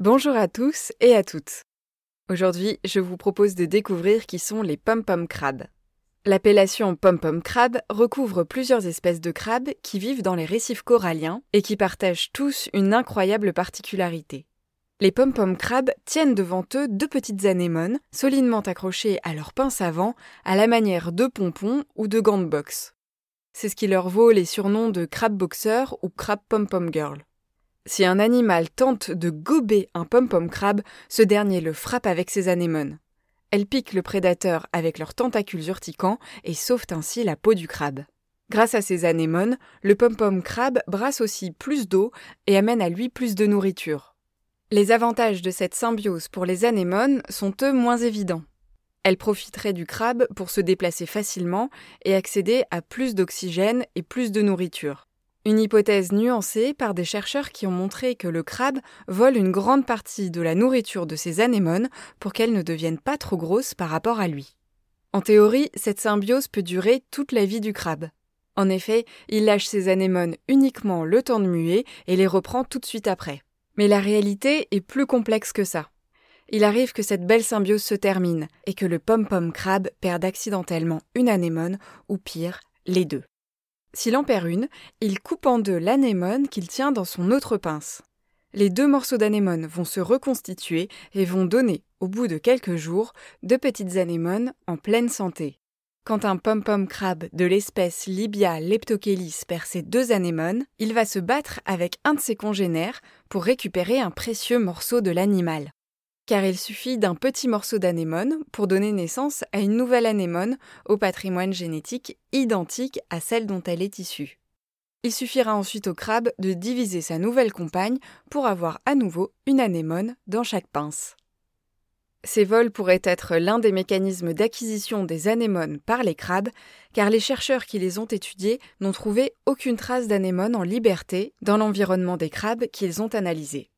Bonjour à tous et à toutes. Aujourd'hui, je vous propose de découvrir qui sont les pom-pom crabes. L'appellation pom-pom crabe recouvre plusieurs espèces de crabes qui vivent dans les récifs coralliens et qui partagent tous une incroyable particularité. Les pom-pom crabes tiennent devant eux deux petites anémones solidement accrochées à leur pince avant à la manière de pompons ou de gants de boxe. C'est ce qui leur vaut les surnoms de crabe boxer ou crabe pom-pom girl. Si un animal tente de gober un pom-pom crabe, ce dernier le frappe avec ses anémones. Elles piquent le prédateur avec leurs tentacules urticants et sauvent ainsi la peau du crabe. Grâce à ces anémones, le pom-pom crabe brasse aussi plus d'eau et amène à lui plus de nourriture. Les avantages de cette symbiose pour les anémones sont eux moins évidents. Elles profiteraient du crabe pour se déplacer facilement et accéder à plus d'oxygène et plus de nourriture. Une hypothèse nuancée par des chercheurs qui ont montré que le crabe vole une grande partie de la nourriture de ses anémones pour qu'elles ne deviennent pas trop grosses par rapport à lui. En théorie, cette symbiose peut durer toute la vie du crabe. En effet, il lâche ses anémones uniquement le temps de muer et les reprend tout de suite après. Mais la réalité est plus complexe que ça. Il arrive que cette belle symbiose se termine et que le pom-pom crabe perde accidentellement une anémone ou pire, les deux. S'il en perd une, il coupe en deux l'anémone qu'il tient dans son autre pince. Les deux morceaux d'anémone vont se reconstituer et vont donner, au bout de quelques jours, deux petites anémones en pleine santé. Quand un pom-pom crabe de l'espèce Libia leptochelis perd ses deux anémones, il va se battre avec un de ses congénères pour récupérer un précieux morceau de l'animal car il suffit d'un petit morceau d'anémone pour donner naissance à une nouvelle anémone au patrimoine génétique identique à celle dont elle est issue. Il suffira ensuite au crabe de diviser sa nouvelle compagne pour avoir à nouveau une anémone dans chaque pince. Ces vols pourraient être l'un des mécanismes d'acquisition des anémones par les crabes, car les chercheurs qui les ont étudiés n'ont trouvé aucune trace d'anémone en liberté dans l'environnement des crabes qu'ils ont analysés.